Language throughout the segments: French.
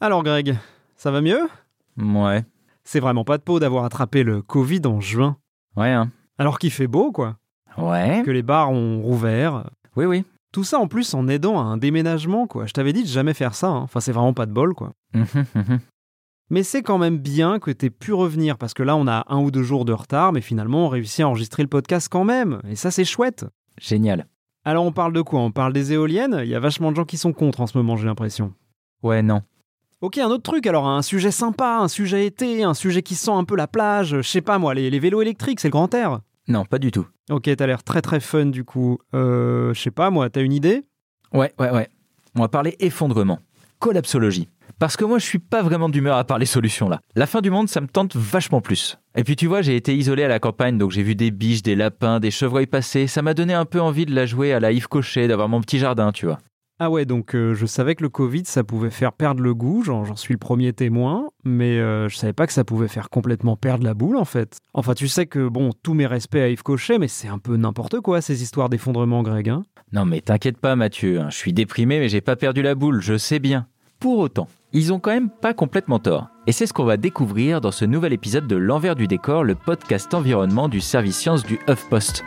Alors Greg, ça va mieux? Ouais. C'est vraiment pas de peau d'avoir attrapé le Covid en juin. Ouais, hein. Alors qu'il fait beau, quoi. Ouais. Que les bars ont rouvert. Oui, oui. Tout ça en plus en aidant à un déménagement, quoi. Je t'avais dit de jamais faire ça. hein. Enfin, c'est vraiment pas de bol, quoi. Mhm, mhm. Mais c'est quand même bien que t'aies pu revenir parce que là, on a un ou deux jours de retard, mais finalement, on réussit à enregistrer le podcast quand même. Et ça, c'est chouette. Génial. Alors, on parle de quoi? On parle des éoliennes? Il y a vachement de gens qui sont contre en ce moment, j'ai l'impression. Ouais, non. Ok, un autre truc, alors un sujet sympa, un sujet été, un sujet qui sent un peu la plage, je sais pas moi, les, les vélos électriques, c'est le grand air? Non, pas du tout. Ok, t'as l'air très très fun du coup. Euh, je sais pas moi, t'as une idée? Ouais, ouais, ouais. On va parler effondrement. Collapsologie. Parce que moi, je suis pas vraiment d'humeur à parler solutions là. La fin du monde, ça me tente vachement plus. Et puis tu vois, j'ai été isolé à la campagne, donc j'ai vu des biches, des lapins, des chevreuils passer. Ça m'a donné un peu envie de la jouer à la Yves Cochet, d'avoir mon petit jardin, tu vois. Ah ouais, donc euh, je savais que le Covid ça pouvait faire perdre le goût, j'en suis le premier témoin, mais euh, je savais pas que ça pouvait faire complètement perdre la boule en fait. Enfin, tu sais que bon, tous mes respects à Yves Cochet, mais c'est un peu n'importe quoi ces histoires d'effondrement, Greg. Hein Non mais t'inquiète pas Mathieu, hein, je suis déprimé mais j'ai pas perdu la boule, je sais bien. Pour autant, ils ont quand même pas complètement tort. Et c'est ce qu'on va découvrir dans ce nouvel épisode de L'envers du décor, le podcast environnement du service science du HuffPost.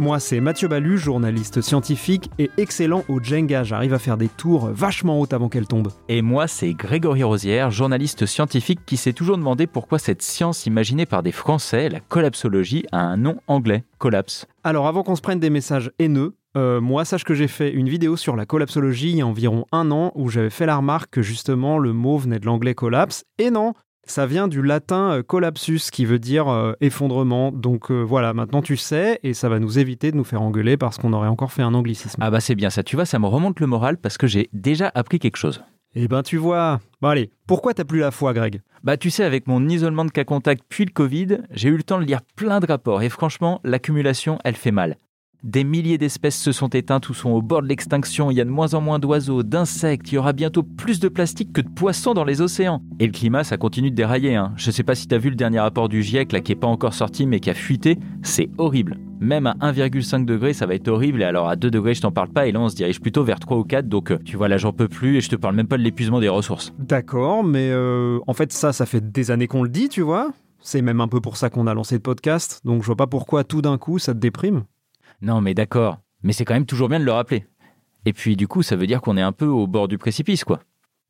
Moi, c'est Mathieu Balu, journaliste scientifique et excellent au Jenga. J'arrive à faire des tours vachement hautes avant qu'elle tombe. Et moi, c'est Grégory Rosière, journaliste scientifique qui s'est toujours demandé pourquoi cette science imaginée par des Français, la collapsologie, a un nom anglais, collapse. Alors, avant qu'on se prenne des messages haineux, euh, moi, sache que j'ai fait une vidéo sur la collapsologie il y a environ un an où j'avais fait la remarque que justement le mot venait de l'anglais collapse. Et non, ça vient du latin euh, collapsus qui veut dire euh, effondrement. Donc euh, voilà, maintenant tu sais et ça va nous éviter de nous faire engueuler parce qu'on aurait encore fait un anglicisme. Ah bah c'est bien ça, tu vois, ça me remonte le moral parce que j'ai déjà appris quelque chose. Eh ben tu vois. Bon allez, pourquoi t'as plus la foi, Greg? Bah tu sais, avec mon isolement de cas contact puis le Covid, j'ai eu le temps de lire plein de rapports et franchement, l'accumulation, elle fait mal. Des milliers d'espèces se sont éteintes ou sont au bord de l'extinction, il y a de moins en moins d'oiseaux, d'insectes, il y aura bientôt plus de plastique que de poissons dans les océans. Et le climat, ça continue de dérailler. Hein. Je sais pas si t'as vu le dernier rapport du GIEC là qui est pas encore sorti mais qui a fuité, c'est horrible. Même à 1,5 degré, ça va être horrible et alors à 2 degrés, je t'en parle pas et là on se dirige plutôt vers 3 ou 4 donc euh, tu vois là j'en peux plus et je te parle même pas de l'épuisement des ressources. D'accord, mais euh, en fait ça, ça fait des années qu'on le dit, tu vois. C'est même un peu pour ça qu'on a lancé le podcast, donc je vois pas pourquoi tout d'un coup ça te déprime. Non mais d'accord, mais c'est quand même toujours bien de le rappeler. Et puis du coup, ça veut dire qu'on est un peu au bord du précipice quoi.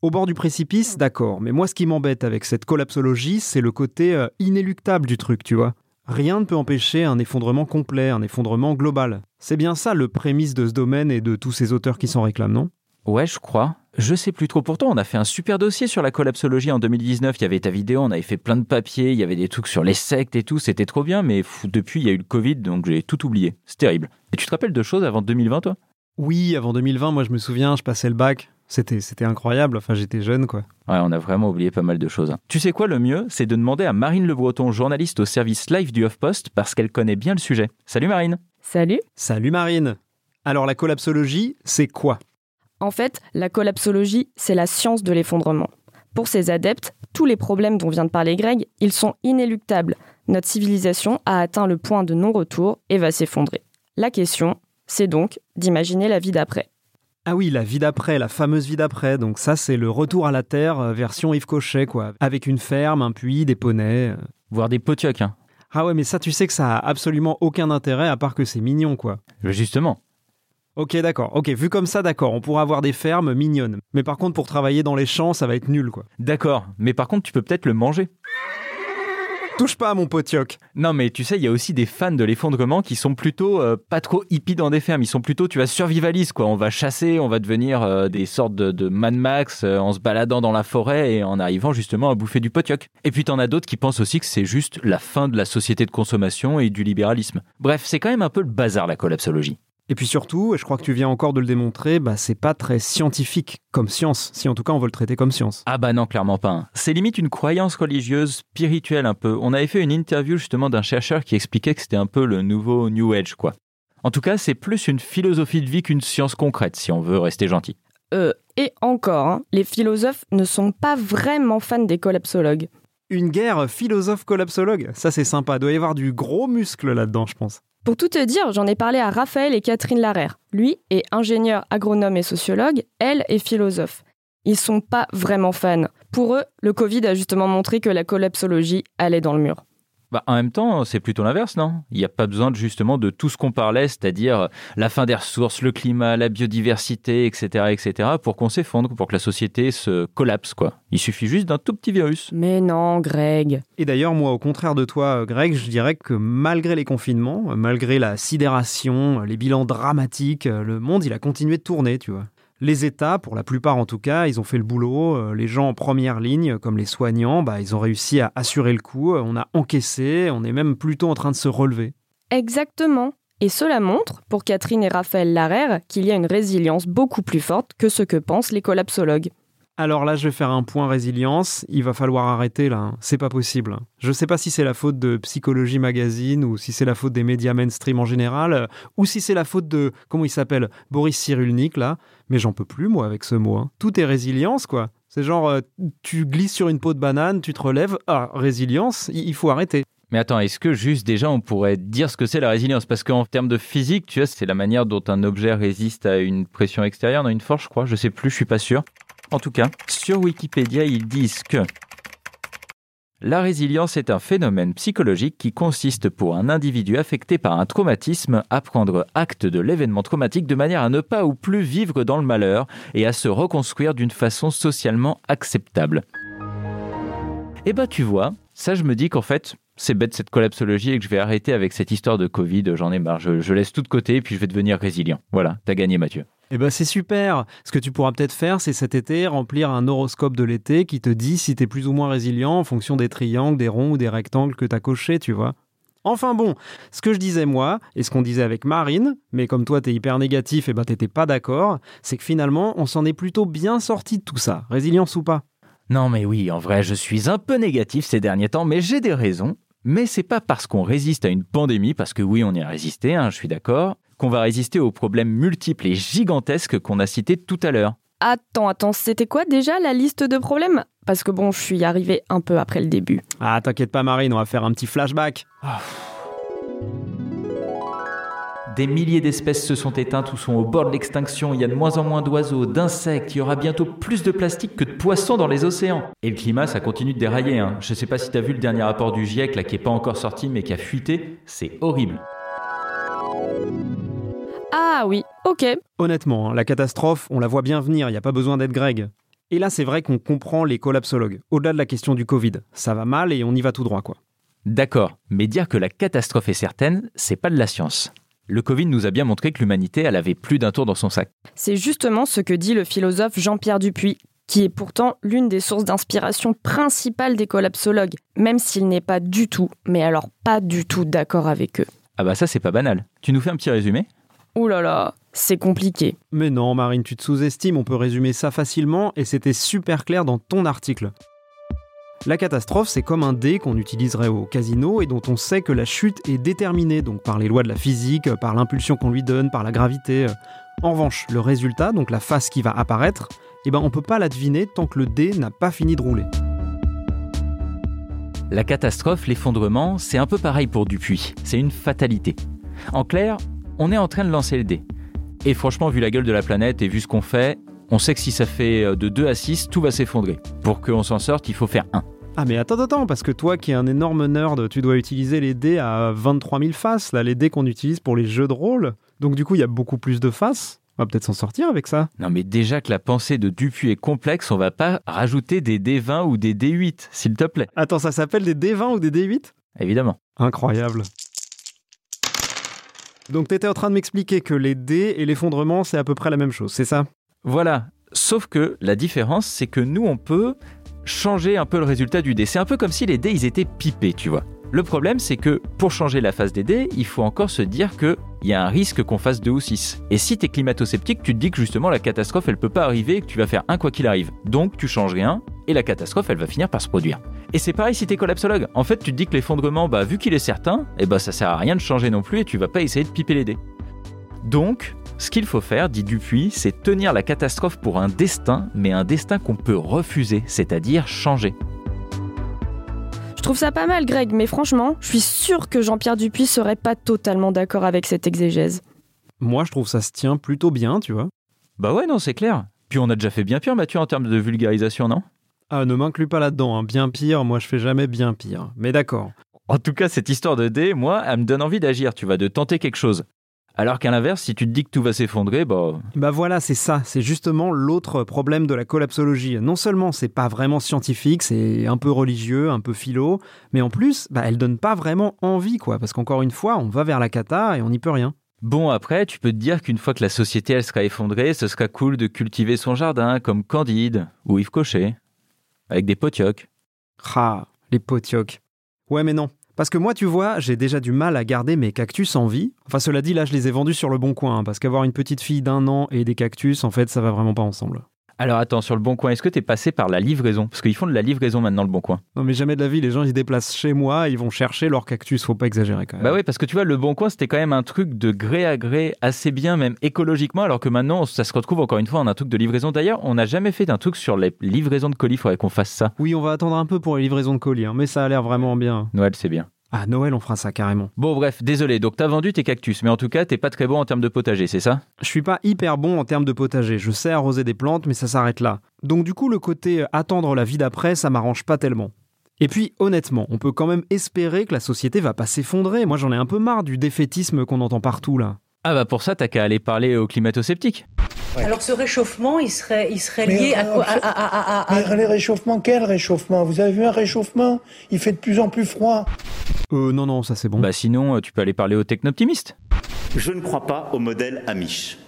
Au bord du précipice, d'accord, mais moi ce qui m'embête avec cette collapsologie, c'est le côté euh, inéluctable du truc, tu vois. Rien ne peut empêcher un effondrement complet, un effondrement global. C'est bien ça le prémisse de ce domaine et de tous ces auteurs qui s'en réclament, non? Ouais, je crois. Je sais plus trop. Pourtant, on a fait un super dossier sur la collapsologie en 2019. Il y avait ta vidéo, on avait fait plein de papiers, il y avait des trucs sur les sectes et tout. C'était trop bien, mais pff, depuis, il y a eu le Covid, donc j'ai tout oublié. C'est terrible. Et tu te rappelles de choses avant 2020, toi? Oui, avant 2020, moi je me souviens, je passais le bac. C'était, c'était incroyable, enfin j'étais jeune quoi. Ouais, on a vraiment oublié pas mal de choses. hein. Tu sais quoi, le mieux, c'est de demander à Marine Le Breton, journaliste au service live du HuffPost, parce qu'elle connaît bien le sujet. Salut Marine Salut Salut Marine Alors la collapsologie, c'est quoi? En fait, la collapsologie, c'est la science de l'effondrement. Pour ses adeptes, tous les problèmes dont vient de parler Greg, ils sont inéluctables. Notre civilisation a atteint le point de non-retour et va s'effondrer. La question, c'est donc d'imaginer la vie d'après. Ah oui, la vie d'après, la fameuse vie d'après. Donc ça, c'est le retour à la Terre euh, version Yves Cochet, quoi. Avec une ferme, un puits, des poneys. euh. Voir des potiocs, hein. Ah ouais, mais ça, tu sais que ça a absolument aucun intérêt à part que c'est mignon, quoi. Justement. Ok, d'accord. Ok, vu comme ça, d'accord. On pourra avoir des fermes mignonnes. Mais par contre, pour travailler dans les champs, ça va être nul, quoi. D'accord, mais par contre, tu peux peut-être le manger. Touche pas à mon potioc. Non, mais tu sais, il y a aussi des fans de l'effondrement qui sont plutôt euh, pas trop hippies dans des fermes. Ils sont plutôt, tu vas survivalistes, quoi. On va chasser, on va devenir euh, des sortes de, de Mad Max euh, en se baladant dans la forêt et en arrivant justement à bouffer du potioc. Et puis t'en as d'autres qui pensent aussi que c'est juste la fin de la société de consommation et du libéralisme. Bref, c'est quand même un peu le bazar, la collapsologie. Et puis surtout, et je crois que tu viens encore de le démontrer, bah c'est pas très scientifique comme science, si en tout cas on veut le traiter comme science. Ah bah non, clairement pas. C'est limite une croyance religieuse, spirituelle un peu. On avait fait une interview justement d'un chercheur qui expliquait que c'était un peu le nouveau New Age, quoi. En tout cas, c'est plus une philosophie de vie qu'une science concrète, si on veut rester gentil. Euh, et encore, hein, les philosophes ne sont pas vraiment fans des collapsologues. Une guerre philosophe-collapsologue, ça c'est sympa, doit y avoir du gros muscle là-dedans, je pense. Pour tout te dire, j'en ai parlé à Raphaël et Catherine Larère. Lui est ingénieur agronome et sociologue, elle est philosophe. Ils sont pas vraiment fans. Pour eux, le Covid a justement montré que la collapsologie allait dans le mur. Bah, en même temps, c'est plutôt l'inverse, non? Il n'y a pas besoin de, justement de tout ce qu'on parlait, c'est-à-dire la fin des ressources, le climat, la biodiversité, etc., etc., pour qu'on s'effondre, pour que la société se collapse, quoi. Il suffit juste d'un tout petit virus. Mais non, Greg. Et d'ailleurs, moi, au contraire de toi, Greg, je dirais que malgré les confinements, malgré la sidération, les bilans dramatiques, le monde, il a continué de tourner, tu vois. Les États, pour la plupart en tout cas, ils ont fait le boulot. Euh, les gens en première ligne, comme les soignants, bah, ils ont réussi à assurer le coup. On a encaissé, on est même plutôt en train de se relever. Exactement. Et cela montre, pour Catherine et Raphaël Larère, qu'il y a une résilience beaucoup plus forte que ce que pensent les collapsologues. Alors là, je vais faire un point résilience. Il va falloir arrêter là. C'est pas possible. Je sais pas si c'est la faute de Psychologie Magazine ou si c'est la faute des médias mainstream en général ou si c'est la faute de comment il s'appelle Boris Cyrulnik là. Mais j'en peux plus moi avec ce mot. Hein. Tout est résilience quoi. C'est genre euh, tu glisses sur une peau de banane, tu te relèves. Ah résilience, il faut arrêter. Mais attends, est-ce que juste déjà on pourrait dire ce que c'est la résilience? Parce qu'en termes de physique, tu vois, c'est la manière dont un objet résiste à une pression extérieure, dans une force, je crois. Je sais plus, je suis pas sûr. En tout cas, sur Wikipédia, ils disent que la résilience est un phénomène psychologique qui consiste pour un individu affecté par un traumatisme à prendre acte de l'événement traumatique de manière à ne pas ou plus vivre dans le malheur et à se reconstruire d'une façon socialement acceptable. Eh ben tu vois, ça je me dis qu'en fait, c'est bête cette collapsologie et que je vais arrêter avec cette histoire de Covid, j'en ai marre, je, je laisse tout de côté et puis je vais devenir résilient. Voilà, t'as gagné Mathieu. Eh ben c'est super. Ce que tu pourras peut-être faire, c'est cet été remplir un horoscope de l'été qui te dit si tu es plus ou moins résilient en fonction des triangles, des ronds ou des rectangles que tu as cochés, tu vois. Enfin bon, ce que je disais moi, et ce qu'on disait avec Marine, mais comme toi t'es hyper négatif et ben t'étais pas d'accord, c'est que finalement on s'en est plutôt bien sorti de tout ça, résilience ou pas? Non mais oui, en vrai je suis un peu négatif ces derniers temps, mais j'ai des raisons. Mais c'est pas parce qu'on résiste à une pandémie, parce que oui on y a résisté, hein, je suis d'accord, qu'on va résister aux problèmes multiples et gigantesques qu'on a cités tout à l'heure. Attends, attends, c'était quoi déjà la liste de problèmes? Parce que bon, je suis arrivé un peu après le début. Ah, t'inquiète pas Marine, on va faire un petit flashback. Des milliers d'espèces se sont éteintes ou sont au bord de l'extinction. Il y a de moins en moins d'oiseaux, d'insectes. Il y aura bientôt plus de plastique que de poissons dans les océans. Et le climat, ça continue de dérailler. Hein. Je sais pas si t'as vu le dernier rapport du GIEC là qui est pas encore sorti mais qui a fuité. C'est horrible. Ah oui, ok. Honnêtement, hein, la catastrophe, on la voit bien venir, il n'y a pas besoin d'être Greg. Et là, c'est vrai qu'on comprend les collapsologues. Au-delà de la question du Covid, ça va mal et on y va tout droit, quoi. D'accord, mais dire que la catastrophe est certaine, c'est pas de la science. Le Covid nous a bien montré que l'humanité, elle avait plus d'un tour dans son sac. C'est justement ce que dit le philosophe Jean-Pierre Dupuis, qui est pourtant l'une des sources d'inspiration principales des collapsologues, même s'il n'est pas du tout, mais alors pas du tout d'accord avec eux. Ah bah ça c'est pas banal. Tu nous fais un petit résumé? Ouh là là, c'est compliqué. Mais non, Marine, tu te sous-estimes, on peut résumer ça facilement et c'était super clair dans ton article. La catastrophe, c'est comme un dé qu'on utiliserait au casino et dont on sait que la chute est déterminée, donc par les lois de la physique, par l'impulsion qu'on lui donne, par la gravité. En revanche, le résultat, donc la face qui va apparaître, eh ben on peut pas la deviner tant que le dé n'a pas fini de rouler. La catastrophe, l'effondrement, c'est un peu pareil pour Dupuis. C'est une fatalité. En clair, on est en train de lancer le dé. Et franchement, vu la gueule de la planète et vu ce qu'on fait, on sait que si ça fait euh, de 2 à 6, tout va s'effondrer. Pour qu'on s'en sorte, il faut faire 1. Ah mais attends, attends, parce que toi qui es un énorme nerd, tu dois utiliser les dés à 23 000 faces, là, les dés qu'on utilise pour les jeux de rôle. Donc du coup, il y a beaucoup plus de faces. On va peut-être s'en sortir avec ça. Non mais déjà que la pensée de Dupuis est complexe, on va pas rajouter des D20 ou des D8, s'il te plaît. Attends, ça s'appelle des D20 ou des D8 Évidemment. Incroyable. Donc tu étais en train de m'expliquer que les dés et l'effondrement, c'est à peu près la même chose, c'est ça? Voilà. Sauf que la différence, c'est que nous, on peut changer un peu le résultat du dé. C'est un peu comme si les dés, ils étaient pipés, tu vois. Le problème, c'est que pour changer la phase des dés, il faut encore se dire qu'il y a un risque qu'on fasse 2 ou 6. Et si tu es climato-sceptique, tu te dis que justement la catastrophe, elle peut pas arriver et que tu vas faire un quoi qu'il arrive. Donc tu changes rien et la catastrophe, elle va finir par se produire. Et c'est pareil si tu es collapsologue. En fait, tu te dis que l'effondrement, bah, vu qu'il est certain, eh bah, ça sert à rien de changer non plus et tu vas pas essayer de piper les dés. Donc, ce qu'il faut faire, dit Dupuis, c'est tenir la catastrophe pour un destin, mais un destin qu'on peut refuser, c'est-à-dire changer. Je trouve ça pas mal, Greg, mais franchement, je suis sûr que Jean-Pierre Dupuis serait pas totalement d'accord avec cette exégèse. Moi, je trouve ça se tient plutôt bien, tu vois. Bah ouais, non, c'est clair. Puis on a déjà fait bien pire, Mathieu, en termes de vulgarisation, non? Ah, ne m'inclus pas là-dedans, hein. bien pire, moi je fais jamais bien pire. Mais d'accord. En tout cas, cette histoire de dé, moi, elle me donne envie d'agir, tu vois, de tenter quelque chose. Alors qu'à l'inverse, si tu te dis que tout va s'effondrer, bah. Bah voilà, c'est ça, c'est justement l'autre problème de la collapsologie. Non seulement c'est pas vraiment scientifique, c'est un peu religieux, un peu philo, mais en plus, bah elle donne pas vraiment envie, quoi, parce qu'encore une fois, on va vers la cata et on n'y peut rien. Bon, après, tu peux te dire qu'une fois que la société elle sera effondrée, ce sera cool de cultiver son jardin comme Candide ou Yves Cochet, avec des potiocs. Ah, les potiocs. Ouais, mais non. Parce que moi, tu vois, j'ai déjà du mal à garder mes cactus en vie. Enfin, cela dit, là, je les ai vendus sur le bon coin, hein, parce qu'avoir une petite fille d'un an et des cactus, en fait, ça va vraiment pas ensemble. Alors attends, sur le Bon Coin, est-ce que t'es passé par la livraison? Parce qu'ils font de la livraison maintenant, le Bon Coin. Non, mais jamais de la vie, les gens, ils déplacent chez moi, ils vont chercher leur cactus, faut pas exagérer quand même. Bah oui, parce que tu vois, le Bon Coin, c'était quand même un truc de gré à gré assez bien, même écologiquement, alors que maintenant, ça se retrouve encore une fois en un truc de livraison. D'ailleurs, on n'a jamais fait d'un truc sur les livraisons de colis, faudrait qu'on fasse ça. Oui, on va attendre un peu pour les livraisons de colis, hein, mais ça a l'air vraiment bien. Noël, c'est bien. Ah, Noël, on fera ça carrément. Bon, bref, désolé, donc t'as vendu tes cactus, mais en tout cas, t'es pas très bon en termes de potager, c'est ça? Je suis pas hyper bon en termes de potager. Je sais arroser des plantes, mais ça s'arrête là. Donc du coup, le côté euh, attendre la vie d'après, ça m'arrange pas tellement. Et puis, honnêtement, on peut quand même espérer que la société va pas s'effondrer. Moi, j'en ai un peu marre du défaitisme qu'on entend partout là. Ah bah pour ça, t'as qu'à aller parler aux climato-sceptiques. Alors ce réchauffement, il serait, il serait Mais, lié à euh, quoi absolu- à- à- à- à- à- Mais les réchauffements, quel réchauffement? Vous avez vu un réchauffement? Il fait de plus en plus froid. Euh, non, non, ça c'est bon. Bah sinon, euh, tu peux aller parler aux technoptimistes. Je ne crois pas au modèle Amish.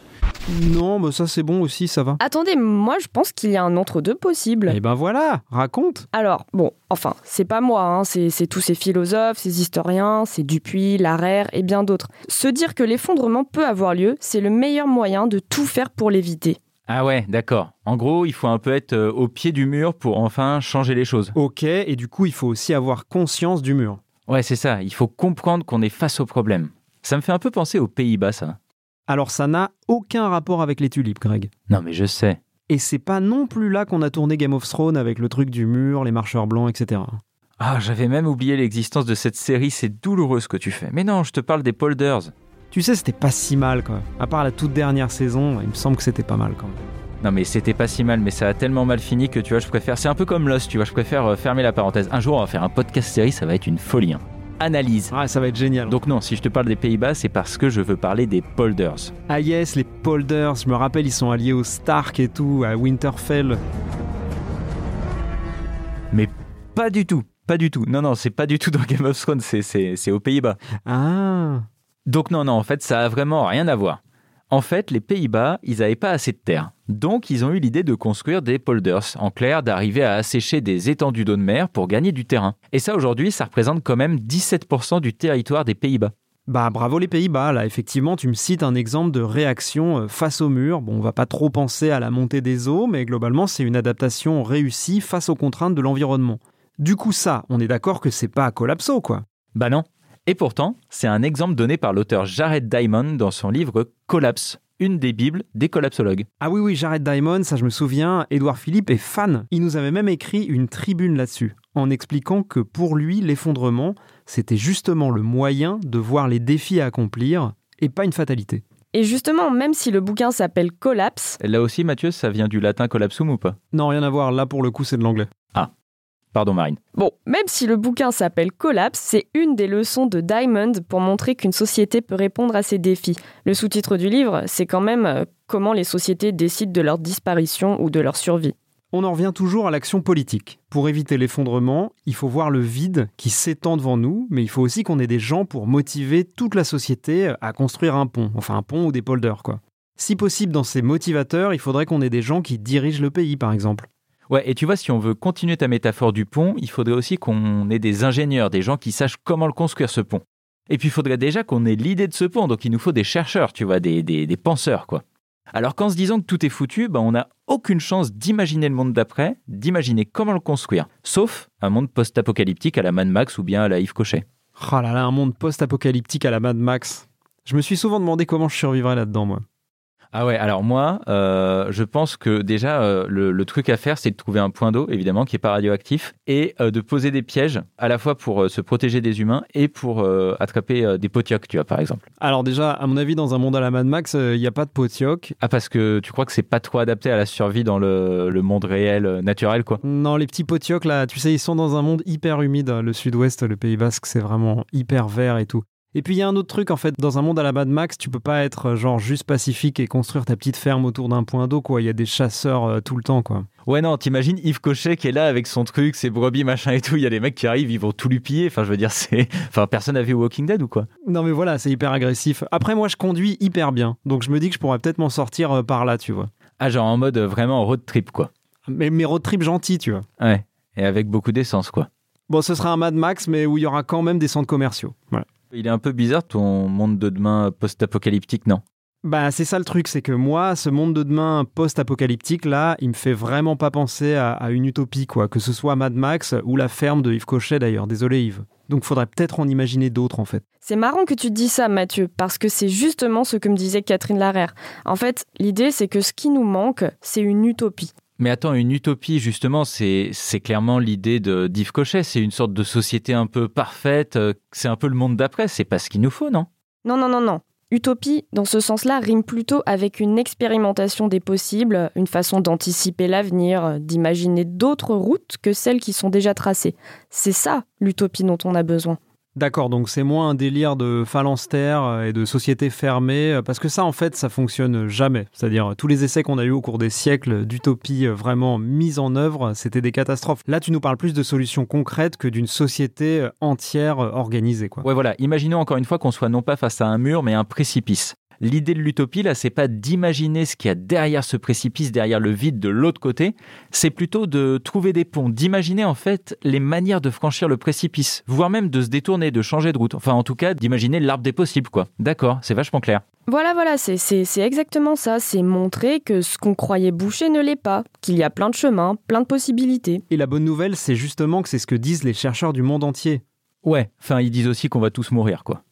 Non, mais ça c'est bon aussi, ça va. Attendez, moi je pense qu'il y a un entre-deux possible. Eh ben voilà, raconte. Alors, bon, enfin, c'est pas moi, hein, c'est c'est tous ces philosophes, ces historiens, c'est Dupuis, Larère et bien d'autres. Se dire que l'effondrement peut avoir lieu, c'est le meilleur moyen de tout faire pour l'éviter. Ah ouais, d'accord. En gros, il faut un peu être euh, au pied du mur pour enfin changer les choses. Ok, et du coup, il faut aussi avoir conscience du mur. Ouais, c'est ça. Il faut comprendre qu'on est face au problème. Ça me fait un peu penser aux Pays-Bas, ça. Alors ça n'a aucun rapport avec les tulipes, Greg. Non, mais je sais. Et c'est pas non plus là qu'on a tourné Game of Thrones avec le truc du mur, les marcheurs blancs, etc. Ah, j'avais même oublié l'existence de cette série. C'est douloureux ce que tu fais. Mais non, je te parle des polders. Tu sais, c'était pas si mal, quoi. À part la toute dernière saison, il me semble que c'était pas mal, quand même. Non, mais c'était pas si mal, mais ça a tellement mal fini que tu vois, je préfère. C'est un peu comme Lost, tu vois, je préfère euh, fermer la parenthèse. Un jour, on va faire un podcast série, ça va être une folie. hein. Analyse. Ah, ça va être génial. Donc non, si je te parle des Pays-Bas, c'est parce que je veux parler des polders. Ah yes, les polders, je me rappelle, ils sont alliés aux Stark et tout, à Winterfell. Mais pas du tout, pas du tout. Non, non, c'est pas du tout dans Game of Thrones, c'est- aux Pays-Bas. Ah Donc non, non, en fait, ça a vraiment rien à voir. En fait, les Pays-Bas, ils n'avaient pas assez de terre. Donc, ils ont eu l'idée de construire des polders. En clair, d'arriver à assécher des étendues d'eau de mer pour gagner du terrain. Et ça, aujourd'hui, ça représente quand même 17% du territoire des Pays-Bas. Bah bravo les Pays-Bas, là effectivement tu me cites un exemple de réaction euh, face au mur. Bon on va pas trop penser à la montée des eaux, mais globalement c'est une adaptation réussie face aux contraintes de l'environnement. Du coup ça, on est d'accord que c'est pas collapso quoi. Bah non. Et pourtant, c'est un exemple donné par l'auteur Jared Diamond dans son livre Collapse, une des bibles des collapsologues. Ah oui oui, Jared Diamond, ça je me souviens, Édouard Philippe est fan. Il nous avait même écrit une tribune là-dessus, en expliquant que pour lui l'effondrement, c'était justement le moyen de voir les défis à accomplir et pas une fatalité. Et justement, même si le bouquin s'appelle Collapse, Là aussi, Mathieu, ça vient du latin collapsum ou pas? Non, rien à voir, là pour le coup c'est de l'anglais. Pardon, Marine. bon, même si le bouquin s'appelle Collapse, c'est une des leçons de Diamond pour montrer qu'une société peut répondre à ses défis. Le sous-titre du livre, c'est quand même euh, comment les sociétés décident de leur disparition ou de leur survie. On en revient toujours à l'action politique. Pour éviter l'effondrement, il faut voir le vide qui s'étend devant nous, mais il faut aussi qu'on ait des gens pour motiver toute la société à construire un pont, enfin un pont ou des polders quoi. Si possible dans ces motivateurs, il faudrait qu'on ait des gens qui dirigent le pays par exemple. Ouais, et tu vois, si on veut continuer ta métaphore du pont, il faudrait aussi qu'on ait des ingénieurs, des gens qui sachent comment le construire ce pont. Et puis il faudrait déjà qu'on ait l'idée de ce pont, donc il nous faut des chercheurs, tu vois, des, penseurs, quoi. Alors qu'en se disant que tout est foutu, ben, on n'a aucune chance d'imaginer le monde d'après, d'imaginer comment le construire. Sauf un monde post-apocalyptique à la Mad Max ou bien à la Yves Cochet. Oh là là, un monde post-apocalyptique à la Mad Max. Je me suis souvent demandé comment je survivrais là-dedans moi. Ah ouais, alors moi, euh, je pense que déjà, euh, le, le truc à faire, c'est de trouver un point d'eau, évidemment, qui est pas radioactif, et euh, de poser des pièges, à la fois pour se protéger des humains et pour attraper des potiocs, tu vois, par exemple. Alors déjà, à mon avis, dans un monde à la Mad Max, il n'y a pas de potioc. Ah, parce que tu crois que c'est pas trop adapté à la survie dans le, le monde réel, naturel, quoi. Non, les petits potiocs, là, tu sais, ils sont dans un monde hyper humide. Le sud-ouest, le Pays Basque, c'est vraiment hyper vert et tout. Et puis il y a un autre truc en fait, dans un monde à la Mad Max, tu peux pas être euh, genre juste pacifique et construire ta petite ferme autour d'un point d'eau quoi, il y a des chasseurs euh, tout le temps quoi. Ouais, non, t'imagines Yves Cochet qui est là avec son truc, ses brebis, machin et tout. Il y a des mecs qui arrivent, ils vont tout lui piller. Enfin, je veux dire, c'est. Enfin, personne n'a vu Walking Dead ou quoi? Non mais voilà, c'est hyper agressif. Après moi je conduis hyper bien, donc je me dis que je pourrais peut-être m'en sortir euh, par là, tu vois. Ah, genre en mode euh, vraiment road trip, quoi. Mais mes road trips gentils, tu vois. Ouais. Et avec beaucoup d'essence, quoi. Bon, ce sera un Mad Max mais où il y aura quand même des centres commerciaux. Voilà. Il est un peu bizarre ton monde de demain post-apocalyptique, non? Bah, c'est ça le truc, c'est que moi, ce monde de demain post-apocalyptique, là, il me fait vraiment pas penser à, à une utopie, quoi. Que ce soit Mad Max ou la ferme de Yves Cochet, d'ailleurs. Désolé, Yves. Donc, faudrait peut-être en imaginer d'autres, en fait. C'est marrant que tu te dis ça, Mathieu, parce que c'est justement ce que me disait Catherine Larère. En fait, l'idée, c'est que ce qui nous manque, c'est une utopie. Mais attends, une utopie, justement, c'est clairement l'idée de d'Yves Cochet. C'est une sorte de société un peu parfaite. euh, C'est un peu le monde d'après. C'est pas ce qu'il nous faut, non? Non, non, non, non. Utopie, dans ce sens-là, rime plutôt avec une expérimentation des possibles, une façon d'anticiper l'avenir, d'imaginer d'autres routes que celles qui sont déjà tracées. C'est ça, l'utopie dont on a besoin. D'accord, donc c'est moins un délire de phalanstère euh, et de société fermée, euh, parce que ça, en fait, ça fonctionne jamais. C'est-à-dire, tous les essais qu'on a eus au cours des siècles d'utopie euh, vraiment mise en œuvre, c'était des catastrophes. Là, tu nous parles plus de solutions concrètes que d'une société entière organisée, quoi. Ouais, voilà. Imaginons encore une fois qu'on soit non pas face à un mur, mais un précipice. L'idée de l'utopie, là, c'est pas d'imaginer ce qu'il y a derrière ce précipice, derrière le vide de l'autre côté. C'est plutôt de trouver des ponts, d'imaginer en fait les manières de franchir le précipice, voire même de se détourner, de changer de route. Enfin, en tout cas, d'imaginer l'arbre des possibles, quoi. D'accord, c'est vachement clair. Voilà, voilà, c'est- c'est c'est exactement ça. C'est montrer que ce qu'on croyait bouché ne l'est pas, qu'il y a plein de chemins, plein de possibilités. Et la bonne nouvelle, c'est justement que c'est ce que disent les chercheurs du monde entier. Ouais, enfin, ils disent aussi qu'on va tous mourir, quoi.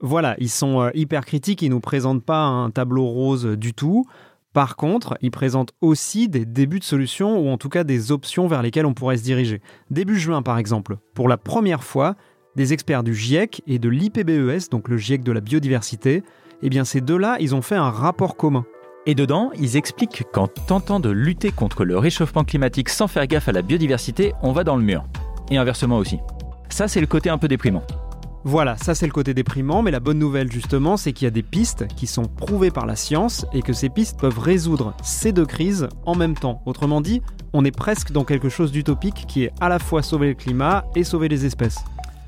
Voilà, ils sont euh, hyper critiques, ils nous présentent pas un tableau rose du tout. Par contre, ils présentent aussi des débuts de solutions ou en tout cas des options vers lesquelles on pourrait se diriger. Début juin par exemple, pour la première fois, des experts du GIEC et de l'IPBES, donc le GIEC de la biodiversité, eh bien ces deux-là, ils ont fait un rapport commun. Et dedans, ils expliquent qu'en tentant de lutter contre le réchauffement climatique sans faire gaffe à la biodiversité, on va dans le mur. Et inversement aussi. Ça, c'est le côté un peu déprimant. Voilà, ça c'est le côté déprimant, mais la bonne nouvelle justement, c'est qu'il y a des pistes qui sont prouvées par la science et que ces pistes peuvent résoudre ces deux crises en même temps. Autrement dit, on est presque dans quelque chose d'utopique qui est à la fois sauver le climat et sauver les espèces.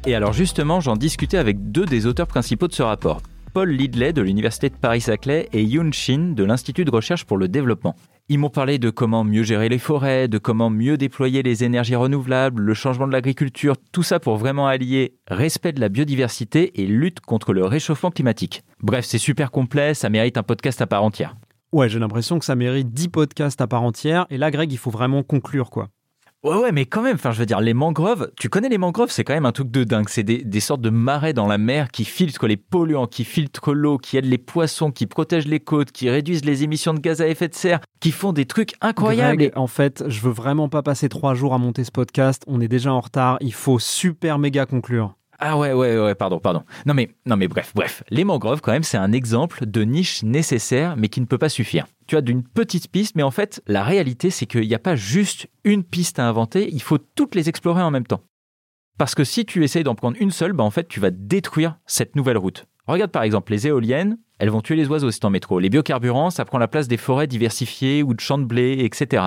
Et alors justement, j'en discutais avec deux des auteurs principaux de ce rapport. Paul Lidley de l'Université de Paris-Saclay et Yoon Shin de l'Institut de recherche pour le développement. Ils m'ont parlé de comment mieux gérer les forêts, de comment mieux déployer les énergies renouvelables, le changement de l'agriculture, tout ça pour vraiment allier respect de la biodiversité et lutte contre le réchauffement climatique. Bref, c'est super complet, ça mérite un podcast à part entière. Ouais, j'ai l'impression que ça mérite 10 podcasts à part entière, et là Greg, il faut vraiment conclure quoi. Ouais, ouais, mais quand même, enfin, je veux dire, les mangroves, tu connais les mangroves, c'est quand même un truc de dingue. C'est des, sortes de marais dans la mer qui filtrent les polluants, qui filtrent l'eau, qui aident les poissons, qui protègent les côtes, qui réduisent les émissions de gaz à effet de serre, qui font des trucs incroyables. Greg, en fait, je veux vraiment pas passer trois jours à monter ce podcast, on est déjà en retard, il faut super méga conclure. Ah ouais, ouais, ouais, pardon, pardon. Non mais, non mais bref, bref. Les mangroves, quand même, c'est un exemple de niche nécessaire, mais qui ne peut pas suffire. Tu as d'une petite piste, mais en fait, la réalité, c'est qu'il n'y a pas juste une piste à inventer, il faut toutes les explorer en même temps. Parce que si tu essayes d'en prendre une seule, bah en fait, tu vas détruire cette nouvelle route. Regarde par exemple les éoliennes, elles vont tuer les oiseaux si en métro. Les biocarburants, ça prend la place des forêts diversifiées ou de champs de blé, etc.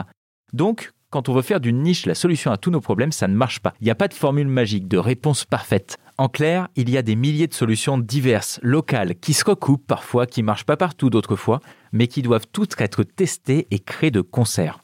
Donc, quand on veut faire d'une niche la solution à tous nos problèmes, ça ne marche pas. Il n'y a pas de formule magique, de réponse parfaite. En clair, il y a des milliers de solutions diverses, locales, qui se recoupent parfois, qui marchent pas partout d'autres fois, mais qui doivent toutes être testées et créées de concert.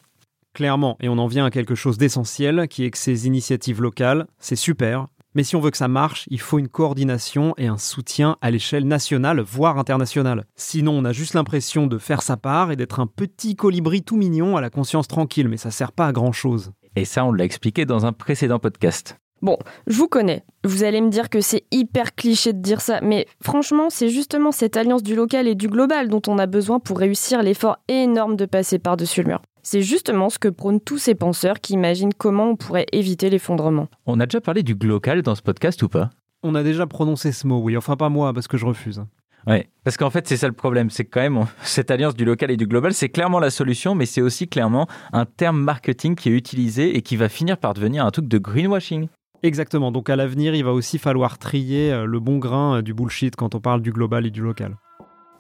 Clairement, et on en vient à quelque chose d'essentiel, qui est que ces initiatives locales, c'est super, mais si on veut que ça marche, il faut une coordination et un soutien à l'échelle nationale, voire internationale. Sinon, on a juste l'impression de faire sa part et d'être un petit colibri tout mignon à la conscience tranquille, mais ça sert pas à grand chose. Et ça, on l'a expliqué dans un précédent podcast. Bon, je vous connais. Vous allez me dire que c'est hyper cliché de dire ça, mais franchement, c'est justement cette alliance du local et du global dont on a besoin pour réussir l'effort énorme de passer par-dessus le mur. C'est justement ce que prônent tous ces penseurs qui imaginent comment on pourrait éviter l'effondrement. On a déjà parlé du glocal dans ce podcast ou pas? On a déjà prononcé ce mot, oui. Enfin, pas moi, parce que je refuse. Ouais, parce qu'en fait, c'est ça le problème. C'est que quand même, cette alliance du local et du global, c'est clairement la solution, mais c'est aussi clairement un terme marketing qui est utilisé et qui va finir par devenir un truc de greenwashing. Exactement. Donc à l'avenir, il va aussi falloir trier euh, le bon grain euh, du bullshit quand on parle du global et du local.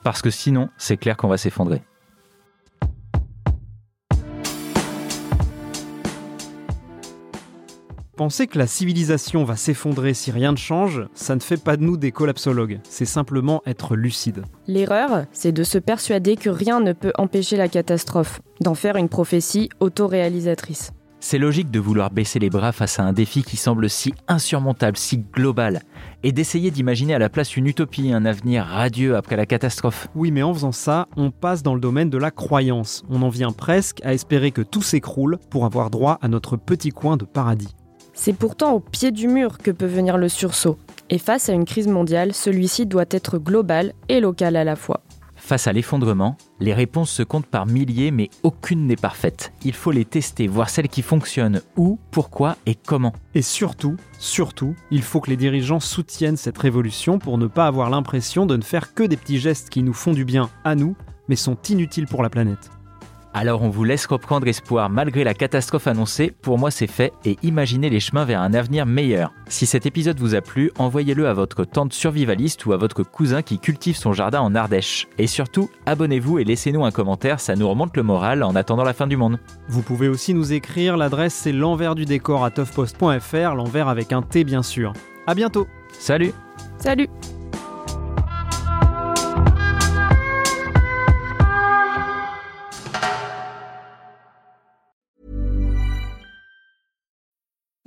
Parce que sinon, c'est clair qu'on va s'effondrer. Penser que la civilisation va s'effondrer si rien ne change, ça ne fait pas de nous des collapsologues, c'est simplement être lucide. L'erreur, c'est de se persuader que rien ne peut empêcher la catastrophe, d'en faire une prophétie autoréalisatrice. C'est logique de vouloir baisser les bras face à un défi qui semble si insurmontable, si global, et d'essayer d'imaginer à la place une utopie, un avenir radieux après la catastrophe. Oui, mais en faisant ça, on passe dans le domaine de la croyance. On en vient presque à espérer que tout s'écroule pour avoir droit à notre petit coin de paradis. C'est pourtant au pied du mur que peut venir le sursaut. Et face à une crise mondiale, celui-ci doit être global et local à la fois. Face à l'effondrement, les réponses se comptent par milliers, mais aucune n'est parfaite. Il faut les tester, voir celles qui fonctionnent, où, pourquoi et comment. Et surtout, surtout, il faut que les dirigeants soutiennent cette révolution pour ne pas avoir l'impression de ne faire que des petits gestes qui nous font du bien à nous, mais sont inutiles pour la planète. Alors on vous laisse reprendre espoir malgré la catastrophe annoncée, pour moi c'est fait, et imaginez les chemins vers un avenir meilleur. Si cet épisode vous a plu, envoyez-le à votre tante survivaliste ou à votre cousin qui cultive son jardin en Ardèche. Et surtout, abonnez-vous et laissez-nous un commentaire, ça nous remonte le moral en attendant la fin du monde. Vous pouvez aussi nous écrire, l'adresse c'est l'envers du décor à toughpost.fr, l'envers avec un T bien sûr. À bientôt Salut Salut